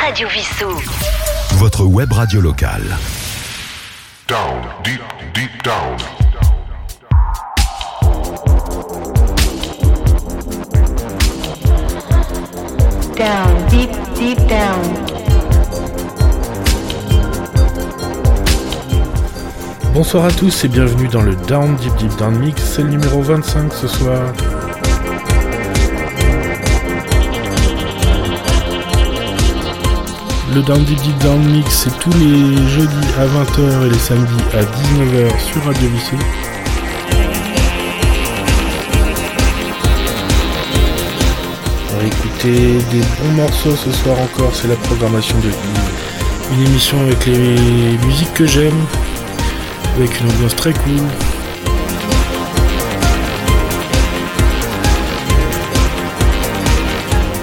Radio Vissou. Votre web radio locale. Down, deep, deep down. Down, deep, deep down. Bonsoir à tous et bienvenue dans le Down Deep Deep Down Mix, c'est le numéro 25 ce soir. Le Down Deep Down Mix, c'est tous les jeudis à 20h et les samedis à 19h sur Radio Vissou. On va écouter des bons morceaux ce soir encore, c'est la programmation de. Une émission avec les musiques que j'aime, avec une ambiance très cool.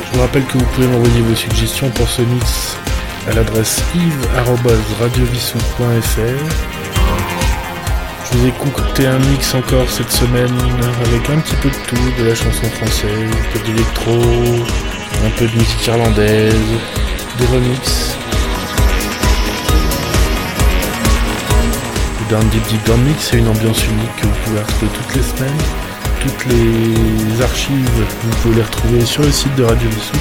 Je vous rappelle que vous pouvez m'envoyer vos suggestions pour ce mix à l'adresse yves.radiovissou.fr. Je vous ai concocté un mix encore cette semaine avec un petit peu de tout, de la chanson française, un peu d'électro, un peu de musique irlandaise, des remixes. Down Deep Deep Down Mix, c'est une ambiance unique que vous pouvez retrouver toutes les semaines. Toutes les archives, vous pouvez les retrouver sur le site de Radio Vissou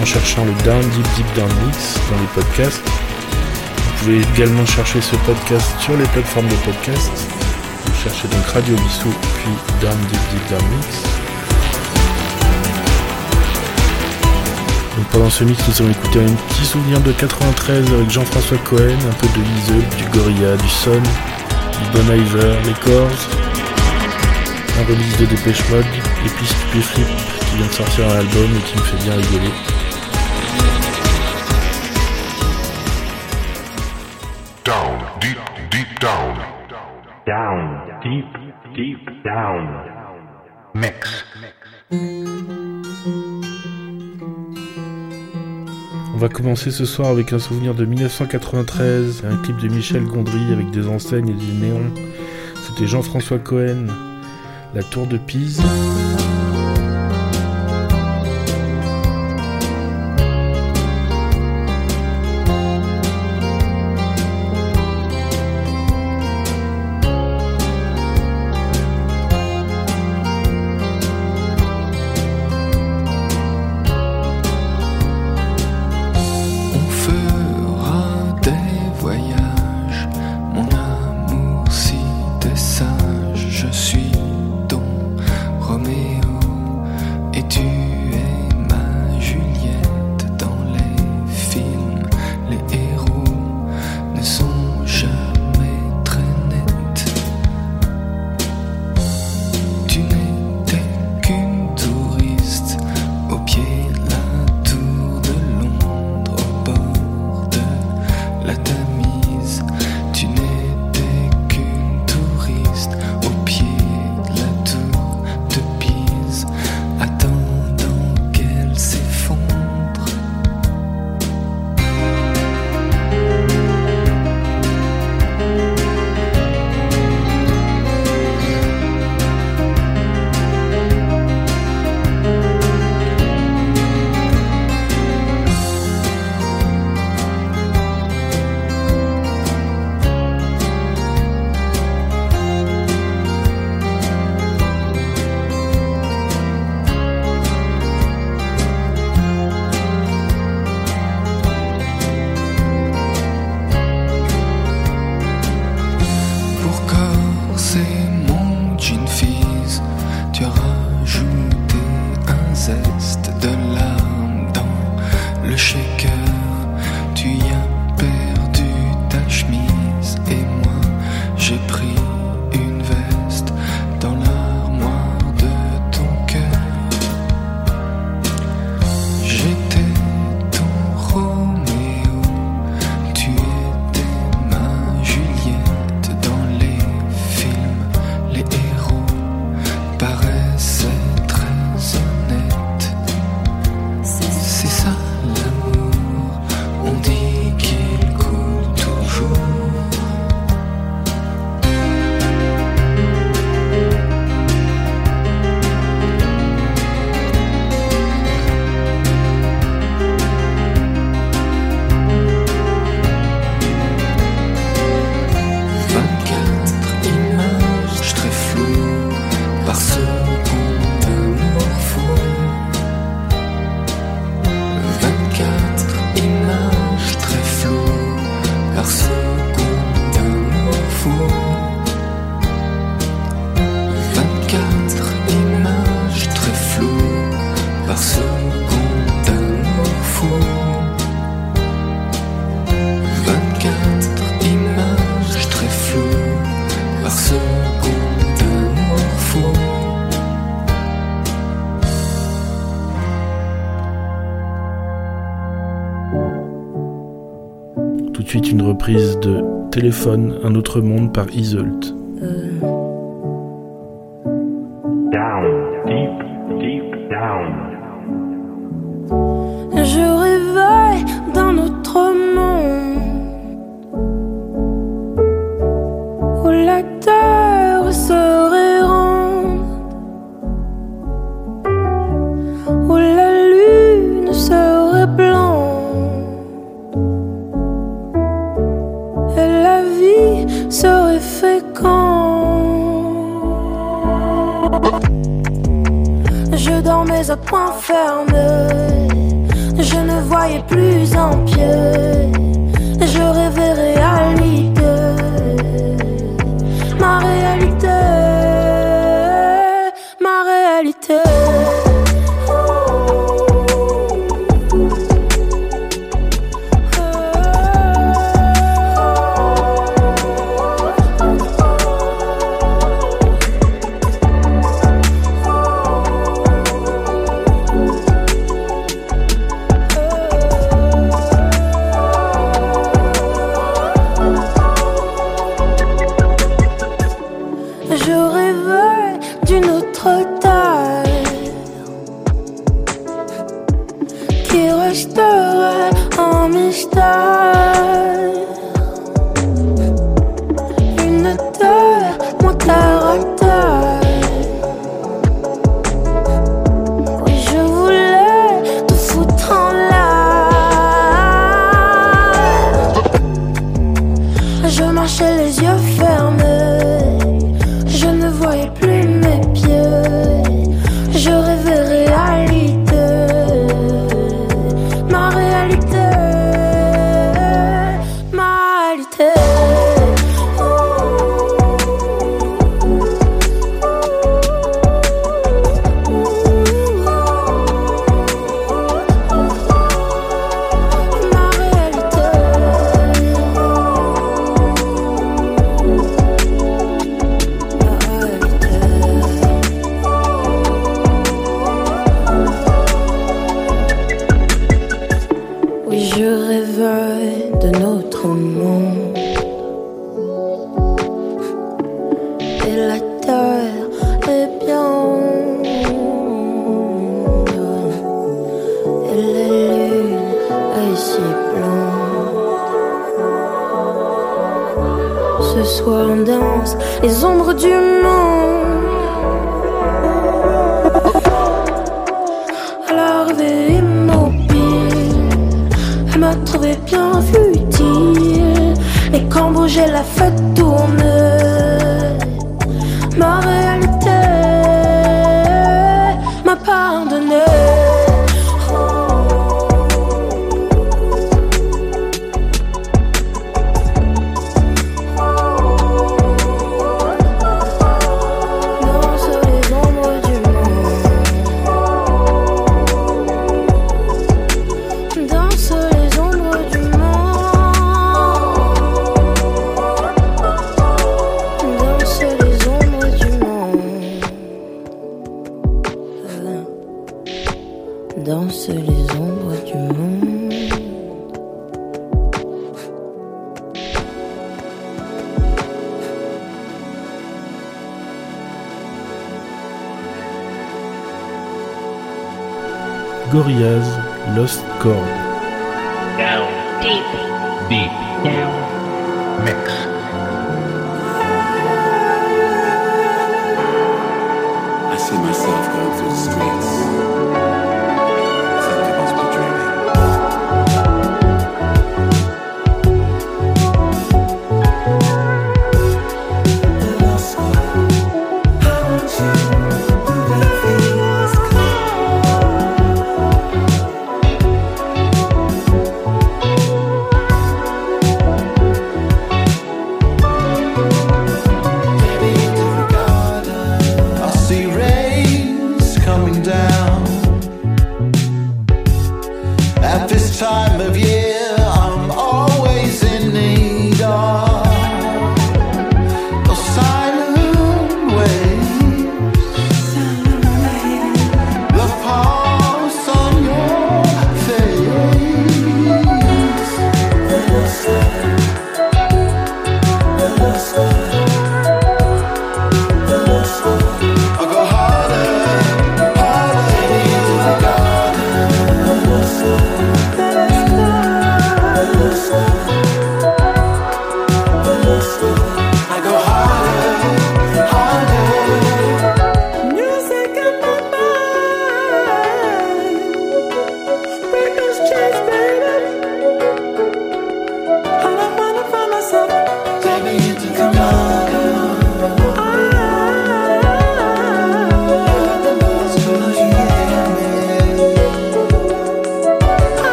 en cherchant le Down Deep Deep Down Mix dans les podcasts. Vous pouvez également chercher ce podcast sur les plateformes de podcast. Vous cherchez donc Radio Vissou puis Down Deep Deep Down Mix. Donc pendant ce mix, nous allons écouter un petit souvenir de 93 avec Jean-François Cohen, un peu de Liesel, du Gorilla, du Son, du Bon Iver, les Corrs, un release de Dépêche Mode, et puis Flip qui vient de sortir un album et qui me fait bien rigoler. Deep, deep down. Mix. On va commencer ce soir avec un souvenir de 1993, un clip de Michel Gondry avec des enseignes et des néons. C'était Jean-François Cohen, La Tour de Pise. Reprise de Téléphone, un autre monde par Isolt.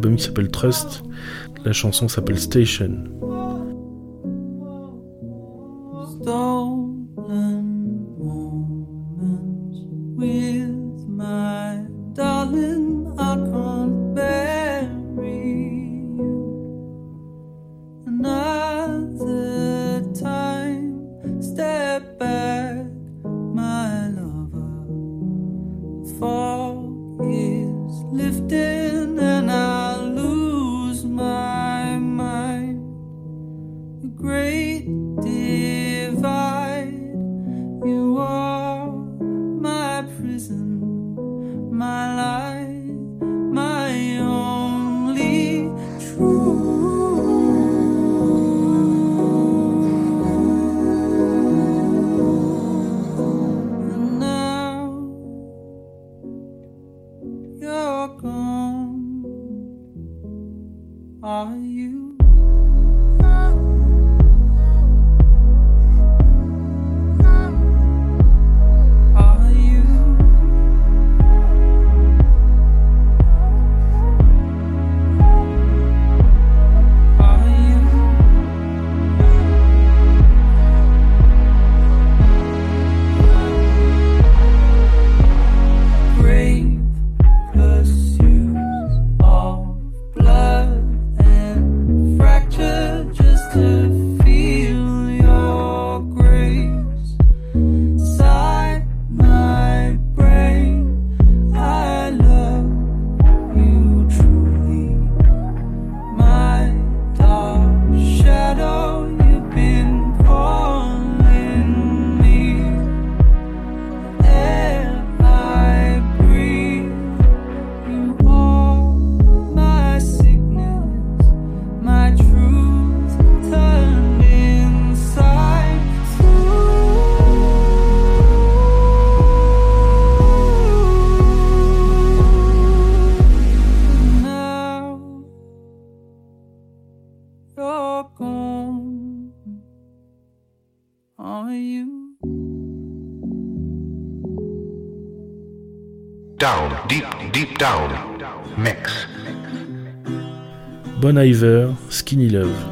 album qui s'appelle Trust. La chanson s'appelle Station. are you? down, deep, deep down, mix. Bon Iver, Skinny Love.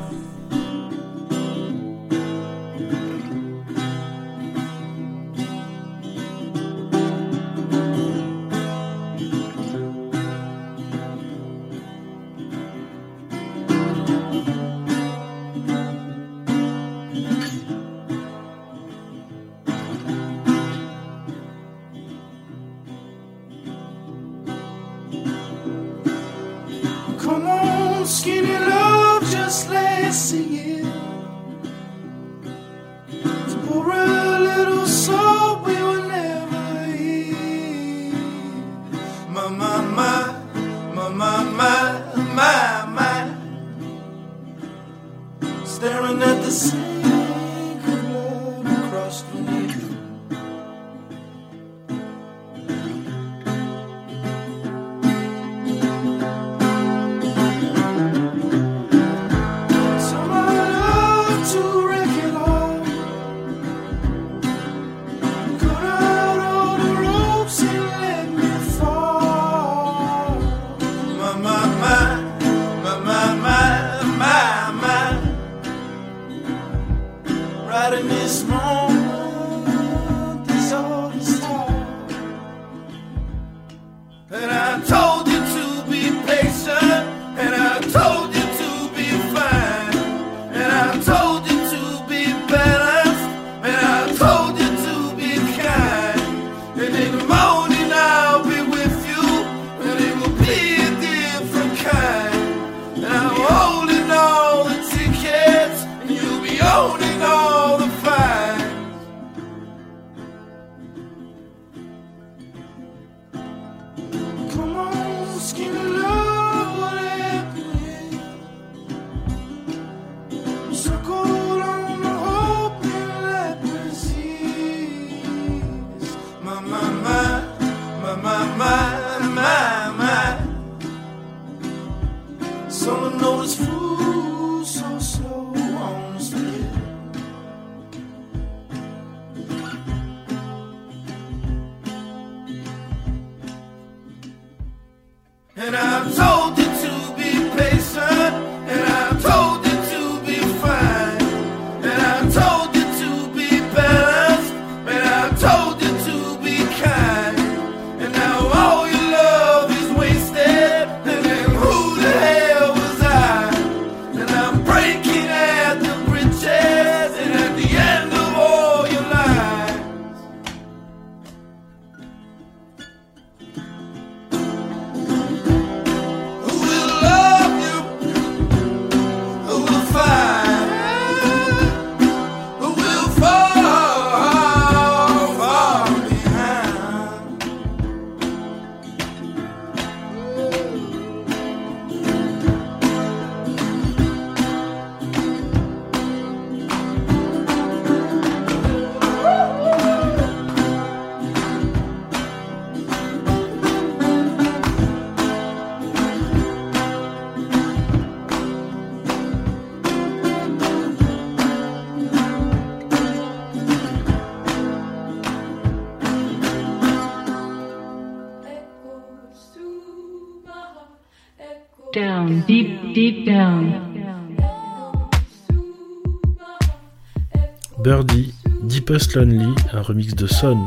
deep, deep down. Birdie, Deepest Lonely, un remix de Son.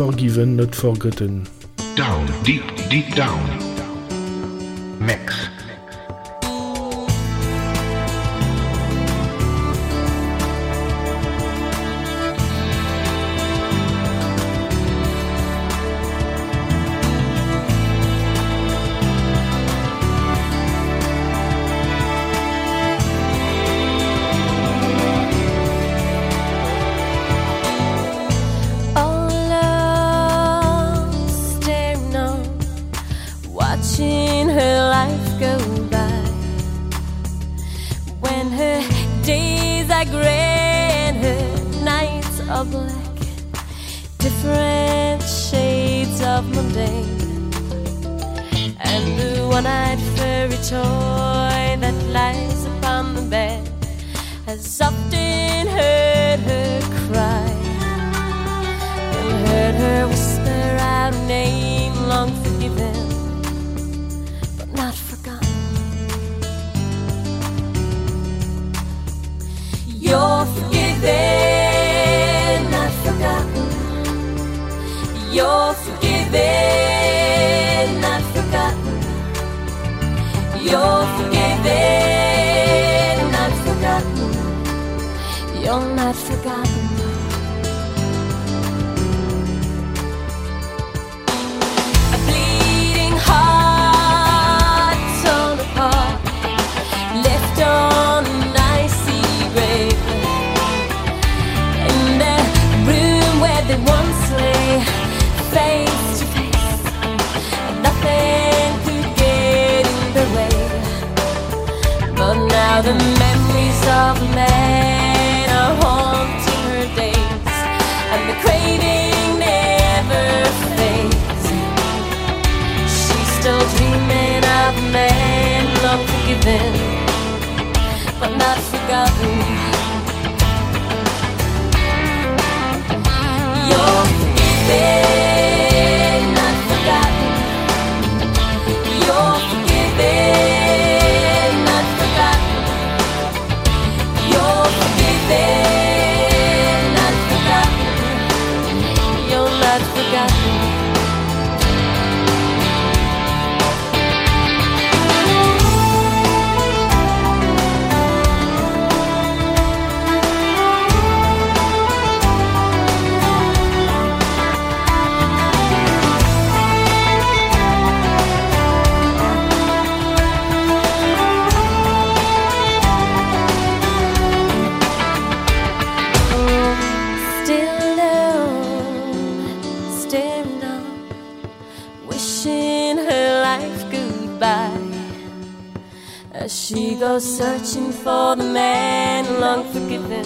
forgiven, not forgotten. Down, deep, deep down. like rain, her nights are black, different shades of mundane. And the one eyed fairy toy that lies upon the bed has often heard her cry and heard her whisper out a name. You're forgiven, not forgotten. You're forgiven, not forgotten. You're not forgotten. The memories of a man are haunting her days, and the craving never fades. She's still dreaming of a man long forgiven, but not forgotten. You're forgiven, had forgotten. Searching for the man long forgiven,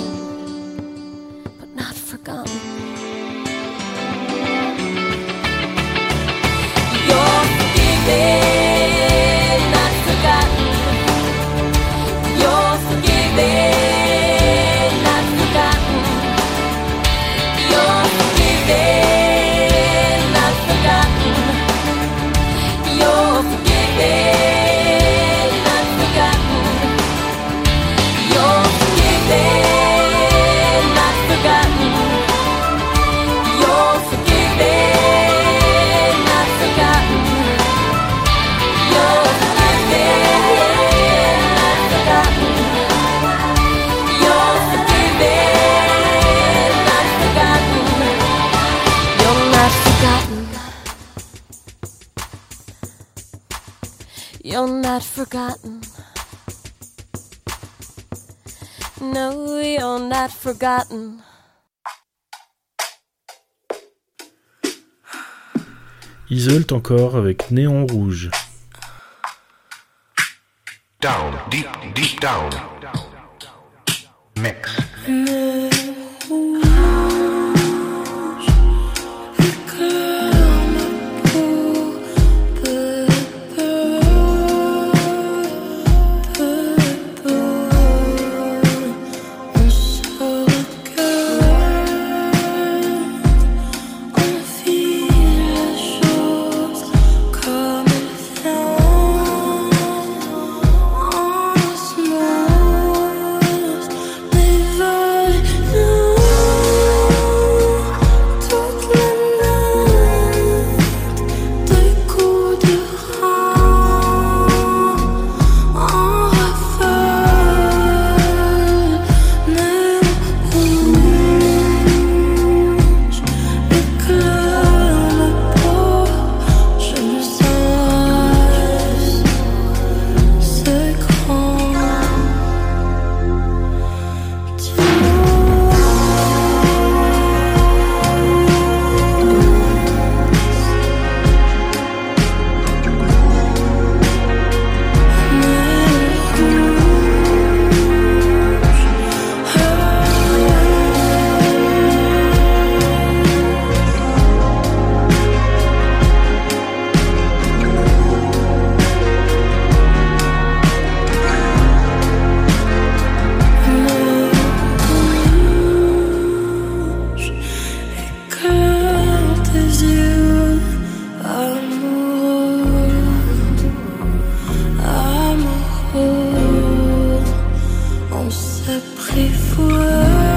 not forgotten. Isolt encore avec Néon Rouge. Down, deep, deep down. Mix. on s'apprivoise.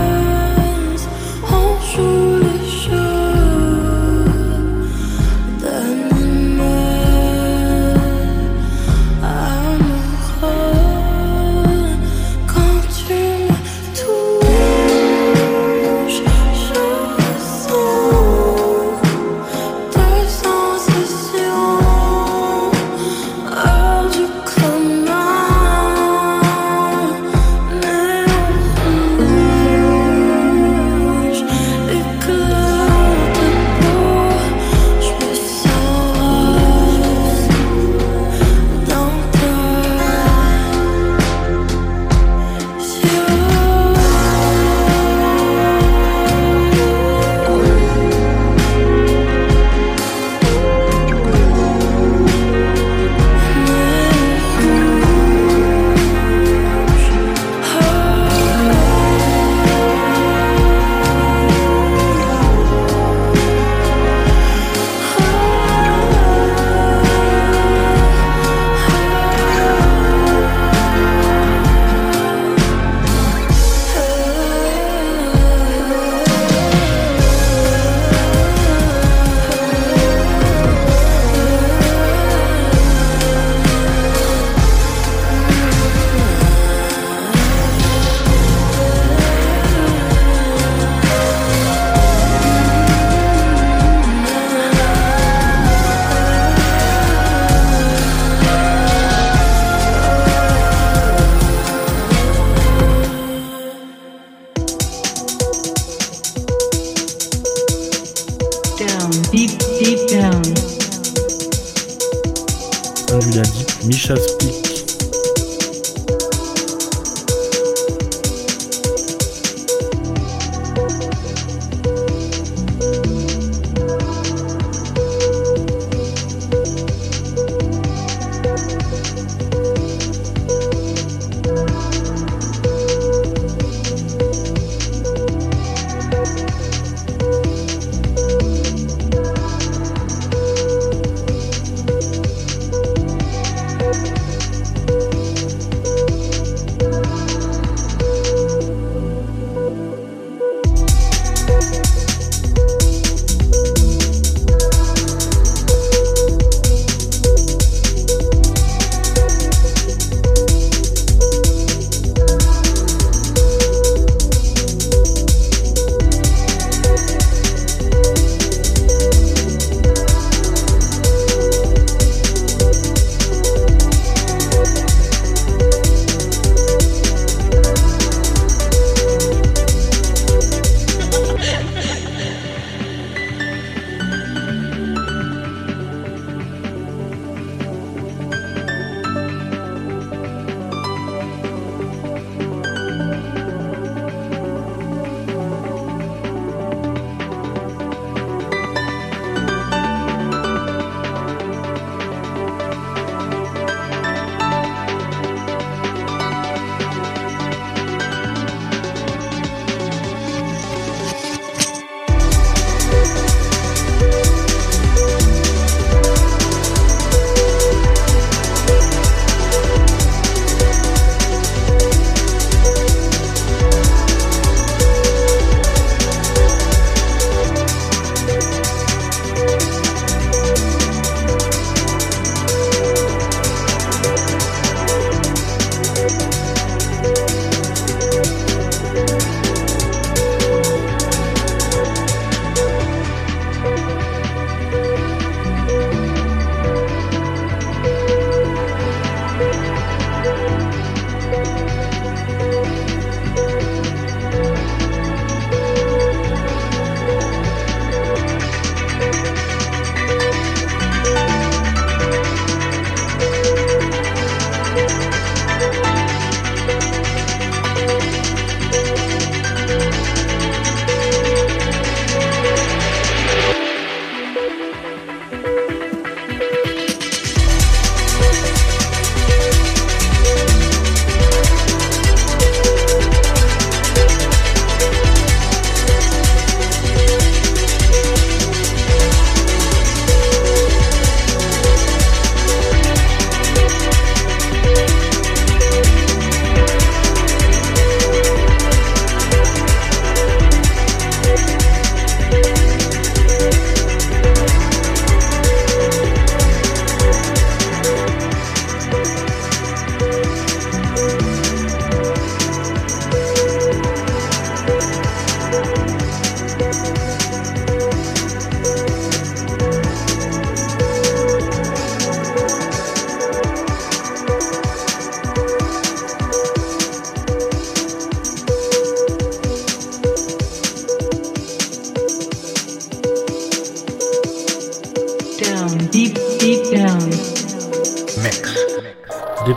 Deep, deep down. Ah, Angela Deep, Misha Speak.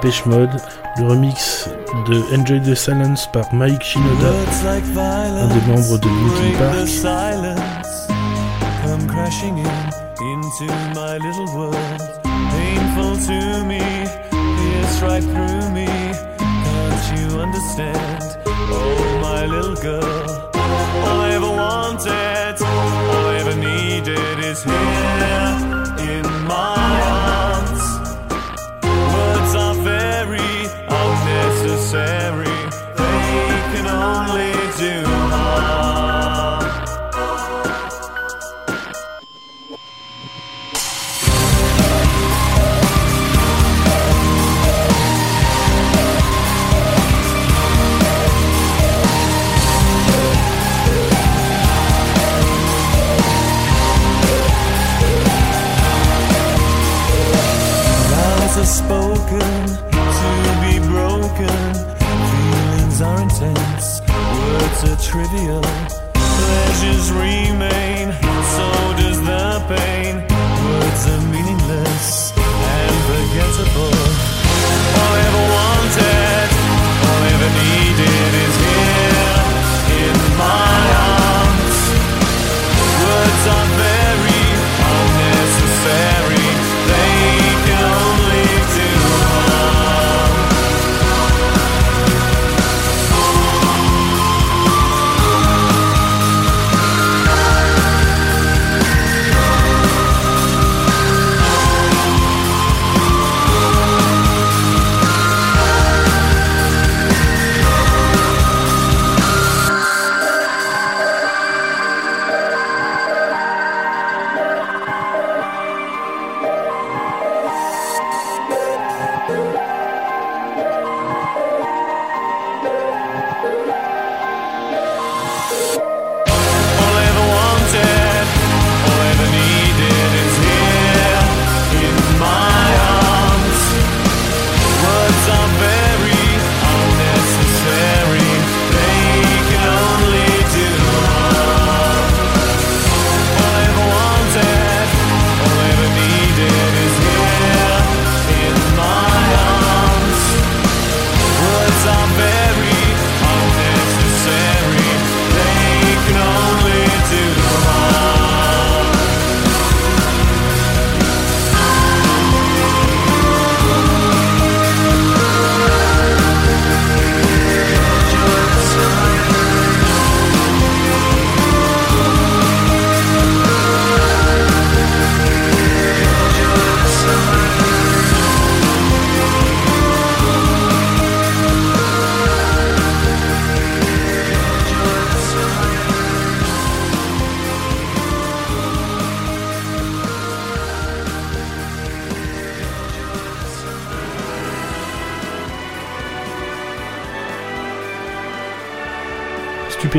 Dépêche Mode, le remix de Enjoy the Silence par Mike Shinoda, un des membres de Linkin Park. silence. Come crashing in into my little world. Painful to me pierce right through me. Can't you understand? Oh my little girl all I ever wanted all I ever needed is here trivial.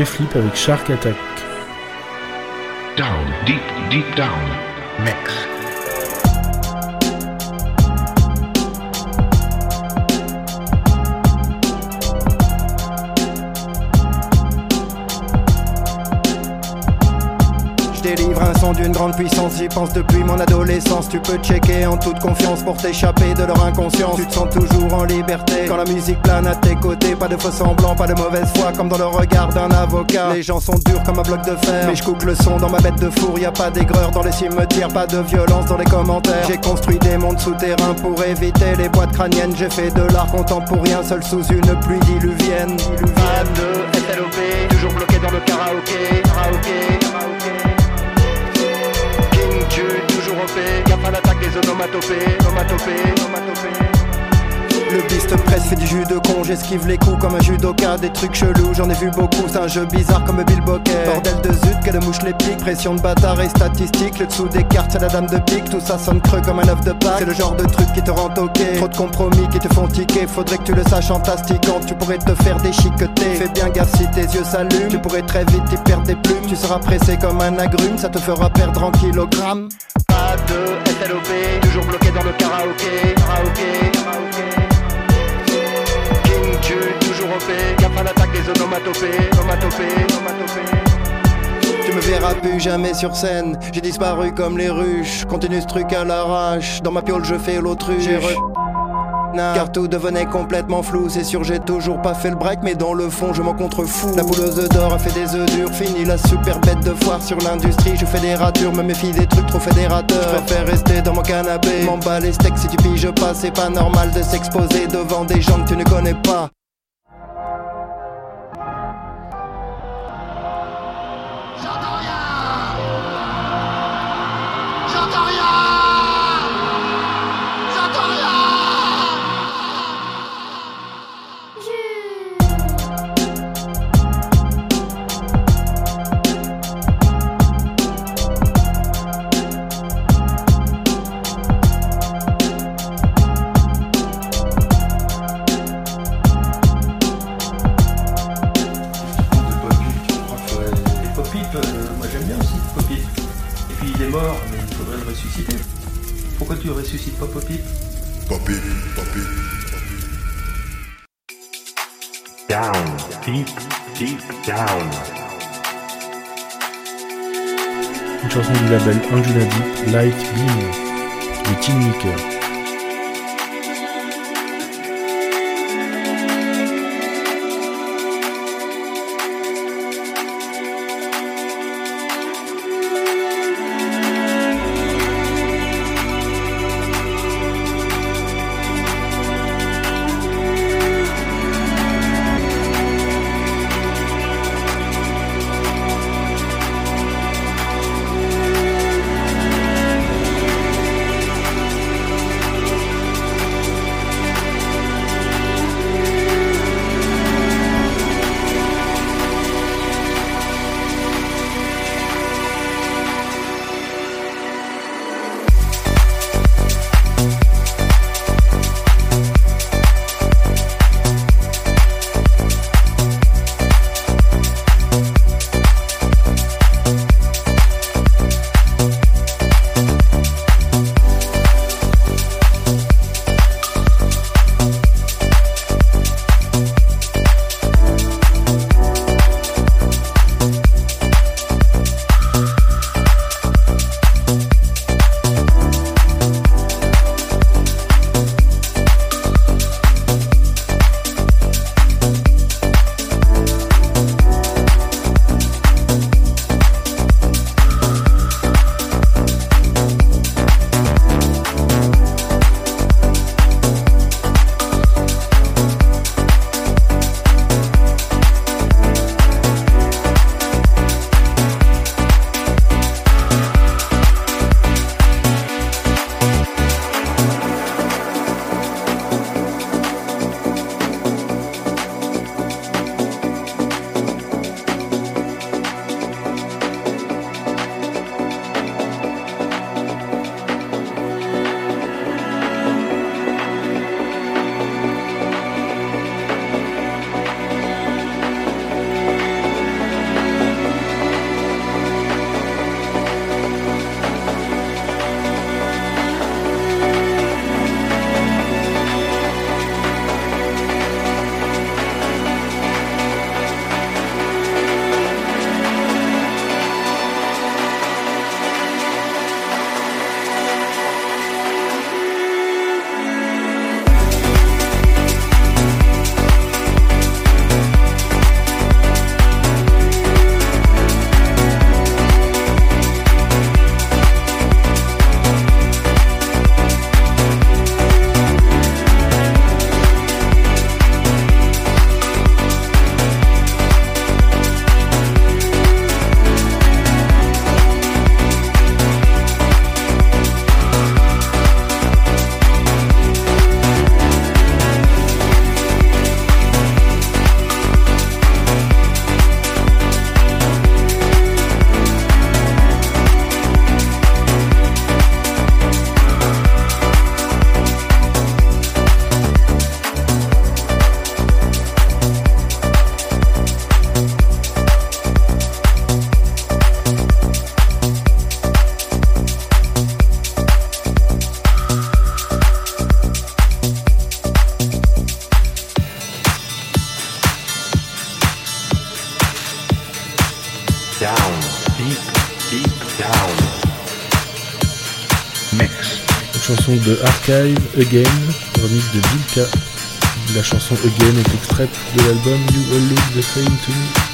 Stupéflip avec Shark Attack. Down, deep, deep down. D'une grande puissance, j'y pense depuis mon adolescence. Tu peux checker en toute confiance pour t'échapper de leur inconscience. Tu te sens toujours en liberté quand la musique plane à tes côtés. Pas de faux semblants, pas de mauvaise foi, comme dans le regard d'un avocat. Les gens sont durs comme un bloc de fer, mais je coupe le son dans ma bête de four. Y a pas d'aigreur dans les cimetières, pas de violence dans les commentaires. J'ai construit des mondes souterrains pour éviter les boîtes crâniennes. J'ai fait de l'art contemporain seul sous une pluie diluvienne. Pas de SLOP, toujours bloqué dans le karaoké. karaoké, karaoké. Toujours OP, gaffe à l'attaque des onomatopées, onomatopées, onomatopées. Le beast presse fait du jus de con, j'esquive les coups comme un judoka, des trucs chelous, j'en ai vu beaucoup, c'est un jeu bizarre comme Bill Bokeh. Bordel de zut, que de mouche les pique, pression de bâtard et statistique, le dessous des cartes c'est la dame de pique, tout ça sonne creux comme un œuf de Pâques. C'est le genre de truc qui te rend toqué, trop de compromis qui te font tiquer, faudrait que tu le saches en t'astiquant, tu pourrais te faire déchiqueter. Fais bien gaffe si tes yeux s'allument, tu pourrais très vite y perdre des plumes, tu seras pressé comme un agrume, ça te fera perdre en kilogrammes. Pas de SLOP, toujours bloqué dans le karaoké, karaoké, karaoké. Jude, toujours OP, gaffe à l'attaque des onomatopées, onomatopées, onomatopées. Tu me verras plus jamais sur scène, j'ai disparu comme les ruches, continue ce truc à l'arrache, dans ma piole je fais l'autruche. Car tout devenait complètement flou, c'est sûr j'ai toujours pas fait le break mais dans le fond je m'en contrefous. La bouleuse d'or a fait des œufs durs, fini la super bête de foire. Sur l'industrie Je fais des ratures, me méfie des trucs trop fédérateurs. Je préfère rester dans mon canapé, m'en bats les steaks si tu piges pas C'est pas normal de s'exposer devant des gens que tu ne connais pas Archive Again, remix de Vilka. La chanson Again est extraite de l'album You All Look the Same to Me.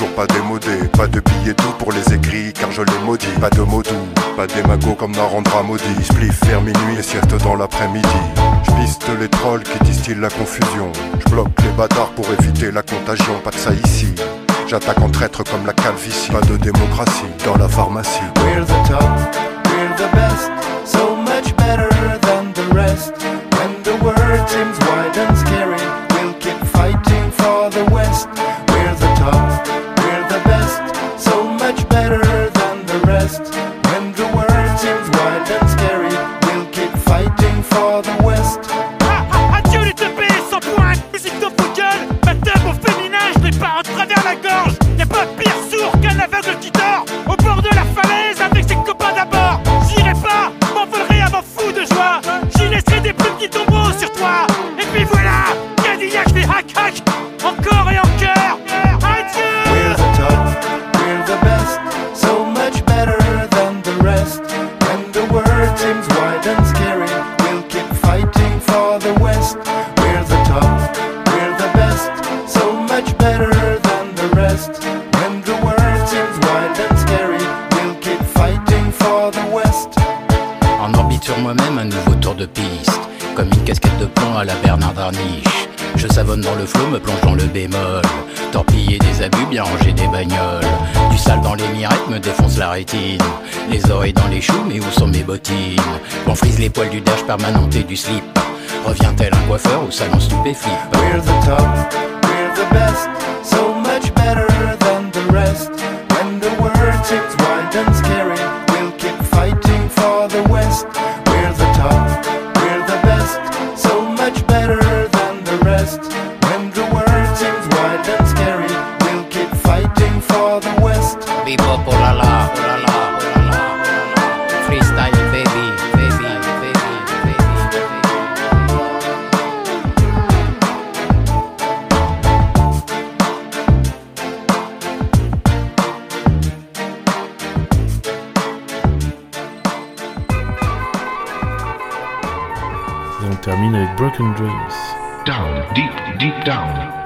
Toujours pas démodé Pas de billets doux pour les écrits car je les maudis. Pas de mots doux, pas d'émago comme Narendra maudit. Spliff vers minuit et sieste dans l'après-midi. Je piste les trolls qui distillent la confusion. Je bloque les bâtards pour éviter la contagion. Pas de ça ici. J'attaque en traître comme la calvitie. Pas de démocratie dans la pharmacie. We're the top, we're the best, so much better than the rest. When the world seems wide and scary, we'll keep fighting for the West. Le flot, me plonge dans le bémol. Torpiller des abus, bien ranger des bagnoles. Du sale dans les mirettes me défonce la rétine. Les oreilles dans les choux, mais où sont mes bottines? On frise les poils du dash permanente et du slip. Revient-elle un coiffeur ou salon stupéflip? We're the top, we're the best, so much better than the rest. When the world seems wide and scary, we'll keep fighting for the West. We're the top, Broken Dreams. Down, deep, deep down.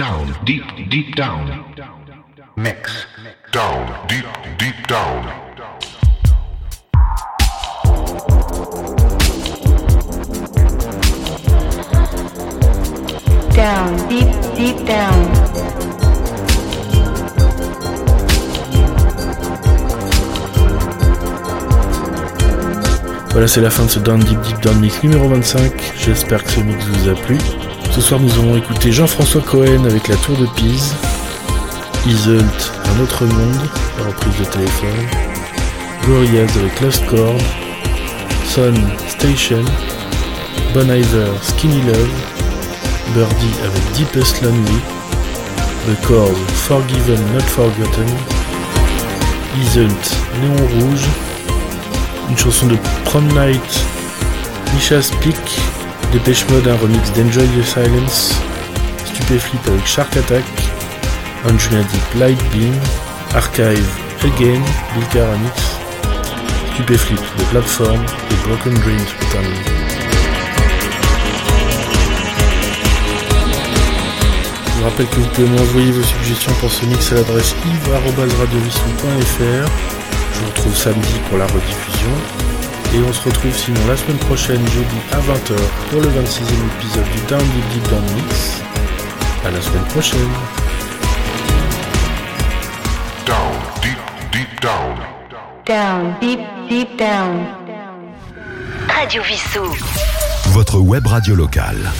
Down, deep, deep down. Mix. Down, deep, deep down. Down, deep, deep down. Voilà, c'est la fin de ce Down Deep Deep Down Mix numéro 25. J'espère que ce mix vous a plu. Ce soir, nous allons écouter Jean-François Cohen avec la Tour de Pise, Isult, Un autre monde, la reprise de téléphone, Gorillaz avec Lost Chord, Sun, Station, Bon Skinny Love, Birdie avec Deepest Lonely, The Chords, Forgiven Not Forgotten, Isult, Néon Rouge, une chanson de Prom Night, Misha Speak, Dépêche Mode, un remix d'Enjoy the Silence, Stupéflip avec Shark Attack, Anjuna Deep Light Beam, Archive Again, Bill Caramix, Stupéflip de Platform et Broken Dreams pour terminer. Je vous rappelle que vous pouvez m'envoyer vos suggestions pour ce mix à l'adresse yves.radiovision.fr. Je vous retrouve samedi pour la rediffusion. Et on se retrouve sinon la semaine prochaine, jeudi à 20h, pour le 26e épisode du Down Deep Deep Down Mix. À la semaine prochaine. Down, deep, deep down. Down, deep, deep down. Radio Vissou. Votre web radio locale.